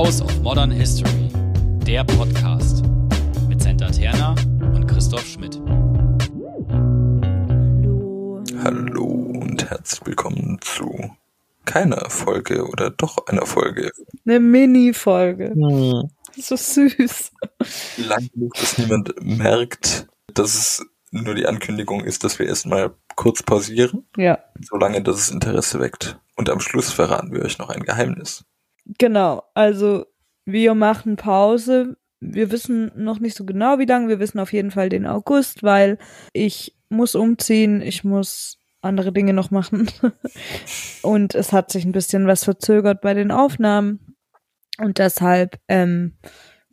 House of Modern History, der Podcast mit Senta Terna und Christoph Schmidt. Hallo. Hallo und herzlich willkommen zu keiner Folge oder doch einer Folge. Eine Mini-Folge. So süß. Lang genug, dass niemand merkt, dass es nur die Ankündigung ist, dass wir erstmal kurz pausieren, Ja, solange dass es Interesse weckt. Und am Schluss verraten wir euch noch ein Geheimnis. Genau. Also, wir machen Pause. Wir wissen noch nicht so genau, wie lange. Wir wissen auf jeden Fall den August, weil ich muss umziehen. Ich muss andere Dinge noch machen. Und es hat sich ein bisschen was verzögert bei den Aufnahmen. Und deshalb, ähm,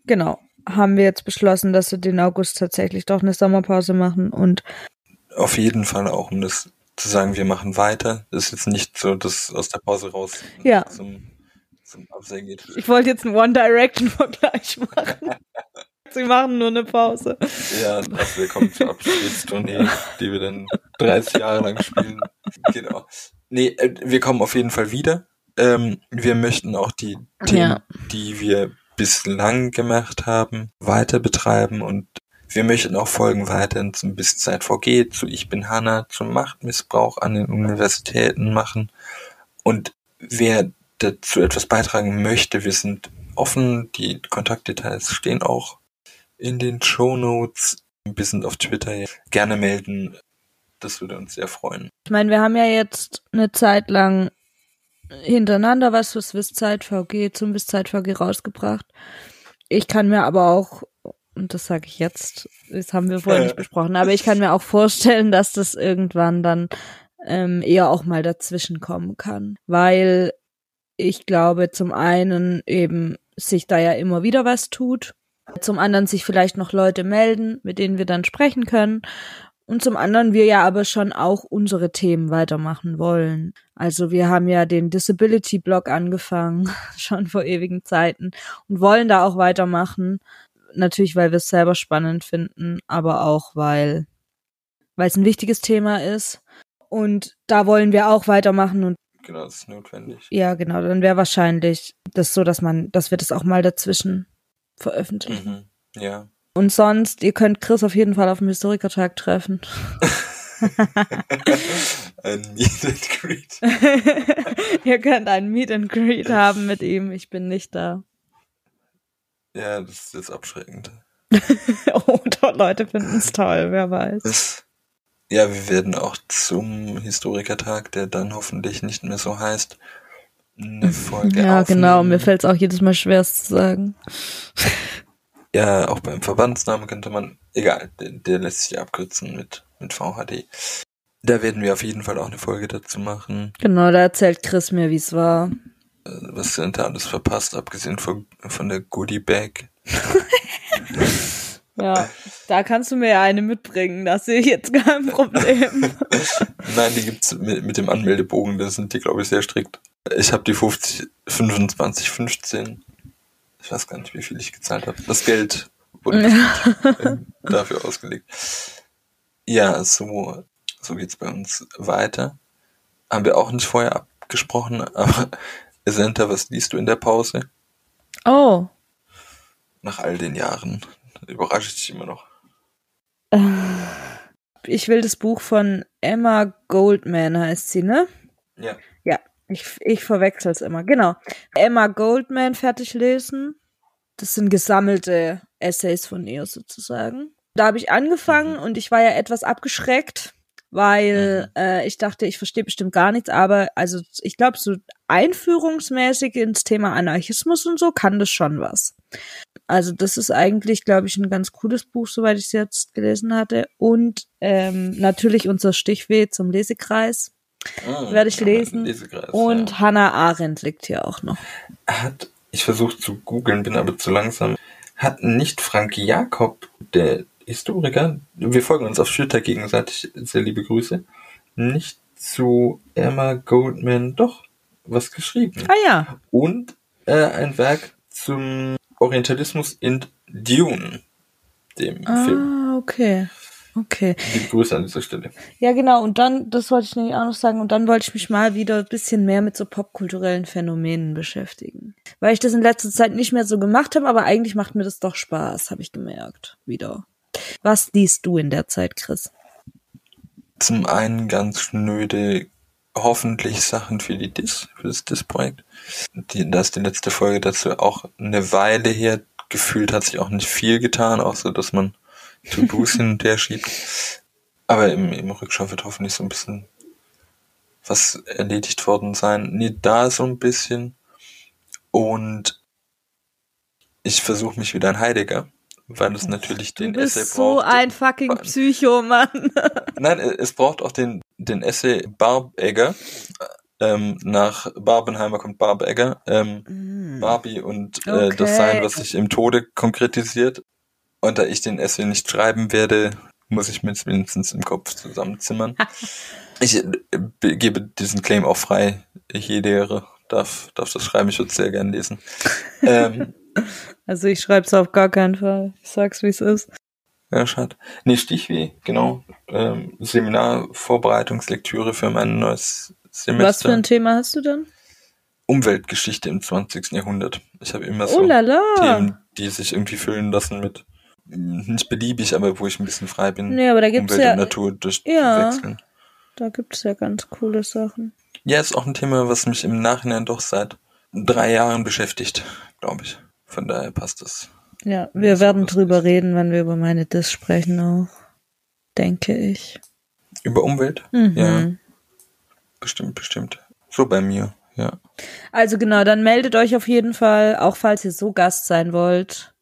genau, haben wir jetzt beschlossen, dass wir den August tatsächlich doch eine Sommerpause machen und Auf jeden Fall auch, um das zu sagen, wir machen weiter. Das ist jetzt nicht so, dass aus der Pause raus Ja. zum, zum Absehen geht. Ich wollte jetzt einen One Direction Vergleich machen. Sie machen nur eine Pause. Ja, also wir kommen zur Abschiedstournee, die wir dann 30 Jahre lang spielen. Genau. Nee, äh, wir kommen auf jeden Fall wieder. Ähm, wir möchten auch die Themen, Ja. die wir bislang gemacht haben, weiter betreiben und wir möchten auch Folgen weiterhin zum Bis Zeit vergeht, zu Ich bin Hanna, zum Machtmissbrauch an den Universitäten machen. Und wer dazu etwas beitragen möchte, wir sind offen. Die Kontaktdetails stehen auch in den Show Notes. Wir sind auf Twitter. Gerne melden. Das würde uns sehr freuen. Ich meine, wir haben ja jetzt eine Zeit lang hintereinander was fürs Wisszeit VG zum Wisszeit VG rausgebracht. Ich kann mir aber auch, und das sage ich jetzt, das haben wir vorher nicht besprochen, aber ich kann mir auch vorstellen, dass das irgendwann dann ähm, eher auch mal dazwischen kommen kann, weil ich glaube, zum einen eben sich da ja immer wieder was tut, zum anderen sich vielleicht noch Leute melden, mit denen wir dann sprechen können und zum anderen wir ja aber schon auch unsere Themen weitermachen wollen. Also wir haben ja den Disability Blog angefangen, schon vor ewigen Zeiten und wollen da auch weitermachen. Natürlich, weil wir es selber spannend finden, aber auch weil weil es ein wichtiges Thema ist und da wollen wir auch weitermachen und Genau, das ist notwendig. ja, genau, dann wäre wahrscheinlich das so, dass man dass wir das auch mal dazwischen veröffentlichen. Mhm. Ja. Und sonst, ihr könnt Chris auf jeden Fall auf dem Historikertag treffen. Ein Meet and Greet. ihr könnt ein Meet and Greet haben mit ihm. Ich bin nicht da. Ja, das ist jetzt abschreckend. Oder Leute finden es toll, wer weiß. Ja, wir werden auch zum Historikertag, der dann hoffentlich nicht mehr so heißt, eine Folge Ja, genau. aufnehmen. Mir fällt es auch jedes Mal schwer, es zu sagen. Ja, auch beim Verbandsnamen könnte man, egal, der, der lässt sich abkürzen mit, mit VHD. Da werden wir auf jeden Fall auch eine Folge dazu machen, Genau, da erzählt Chris mir, wie es war. äh, was sind da alles verpasst, abgesehen von, von der Goodie Bag. Ja, da kannst du mir ja eine mitbringen. Da sehe ich jetzt kein Problem. Nein, die gibt's mit, mit dem Anmeldebogen, da sind die, glaube ich, sehr strikt. Ich habe die 50, 25, 15. Ich weiß gar nicht, wie viel ich gezahlt habe. Das Geld wurde dafür ausgelegt. Ja, so, so geht's bei uns weiter. Haben wir auch nicht vorher abgesprochen, aber Senta, was liest du in der Pause? Oh, Nach all den Jahren. Überrasche ich dich immer noch. ich will das Buch von Emma Goldman, heißt sie, ne? Ja. Ja, ich, ich verwechsel es immer. Genau. Emma Goldman fertig lesen. Das sind gesammelte Essays von ihr sozusagen. Da habe ich angefangen Mhm. und ich war ja etwas abgeschreckt, weil äh, ich dachte, ich verstehe bestimmt gar nichts, aber also ich glaube, so einführungsmäßig ins Thema Anarchismus und so kann das schon was. Also das ist eigentlich, glaube ich, ein ganz cooles Buch, soweit ich es jetzt gelesen hatte. Und ähm, natürlich unser Stichweh zum Lesekreis Ah, werde ich lesen. Lesekreis, Und ja. Hannah Arendt liegt hier auch noch. hat, ich versuche zu googeln, bin aber zu langsam, hat nicht Frank Jakob, der Historiker, wir folgen uns auf Twitter gegenseitig, sehr liebe Grüße, nicht zu Emma Goldman doch was geschrieben. Ah ja. Und äh, ein Werk zum Orientalismus in Dune, dem Film. Ah, okay. Okay. Liebe Grüße an dieser Stelle. Ja, genau. Und dann, das wollte ich nämlich auch noch sagen, und dann wollte ich mich mal wieder ein bisschen mehr mit so popkulturellen Phänomenen beschäftigen. Weil ich das in letzter Zeit nicht mehr so gemacht habe, aber eigentlich macht mir das doch Spaß, habe ich gemerkt. Wieder. Was liest du in der Zeit, Chris? Zum einen ganz schnöde, hoffentlich Sachen für die Dis, für das Dis-Projekt. Da ist die letzte Folge dazu auch eine Weile her. Gefühlt hat sich auch nicht viel getan, auch so, dass man To-Dos hin und her schiebt. Aber im, im Rückschau wird hoffentlich so ein bisschen was erledigt worden sein. Nee, da so ein bisschen. Und ich versuche mich wieder an Heidegger, weil es natürlich den du bist Essay so braucht. ein fucking Psycho, Mann. Nein, es braucht auch den, den Essay Barbegger. Ähm, nach Barbenheimer kommt Barbegger. Ähm, Barbie und äh, Okay. das Sein, was sich im Tode konkretisiert. Und da ich den Essay nicht schreiben werde, muss ich mir es wenigstens im Kopf zusammenzimmern. ich äh, be- gebe diesen Claim auch frei. Jede darf, darf das schreiben, ich würde es sehr gern lesen. ähm, Also ich schreib's auf gar keinen Fall. Ich sag's, wie es ist. Ja, schade. Nee, Stichweh, genau. Ähm, Seminarvorbereitungslektüre für mein neues Semester. Was für ein Thema hast du denn? Umweltgeschichte im 20. Jahrhundert. Ich habe immer so oh. Themen, die sich irgendwie füllen lassen mit mm, nicht beliebig, aber wo ich ein bisschen frei bin. Nee, aber da gibt's Umwelt ja, und Natur durch Ja. wechseln. da gibt's ja ganz coole Sachen. Ja, ist auch ein Thema, was mich im Nachhinein doch seit drei Jahren beschäftigt, glaube ich. Von daher passt es. Ja, wir Das werden ist drüber lustig. reden, wenn wir über meine Dis sprechen auch. Denke ich. Über Umwelt? Mhm. Ja, bestimmt, bestimmt. So bei mir, ja. Also genau, dann meldet euch auf jeden Fall, auch falls ihr so Gast sein wollt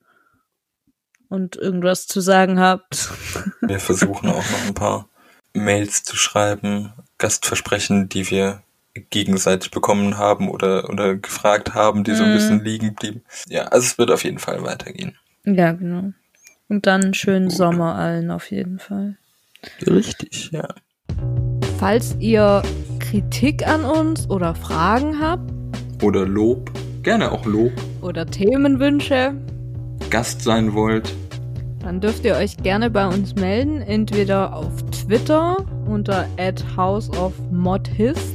und irgendwas zu sagen habt. Wir versuchen auch noch ein paar Mails zu schreiben, Gastversprechen, die wir gegenseitig bekommen haben oder, oder gefragt haben, die so ein Mhm. bisschen liegen blieben. Ja, also es wird auf jeden Fall weitergehen. Ja, genau. Und dann einen schönen Sommer allen auf jeden Fall. Richtig, ja. Falls ihr Kritik an uns oder Fragen habt Oder Lob, gerne auch Lob, oder Themenwünsche, Gast sein wollt. dann dürft ihr euch gerne bei uns melden, entweder auf Twitter unter houseofmodhist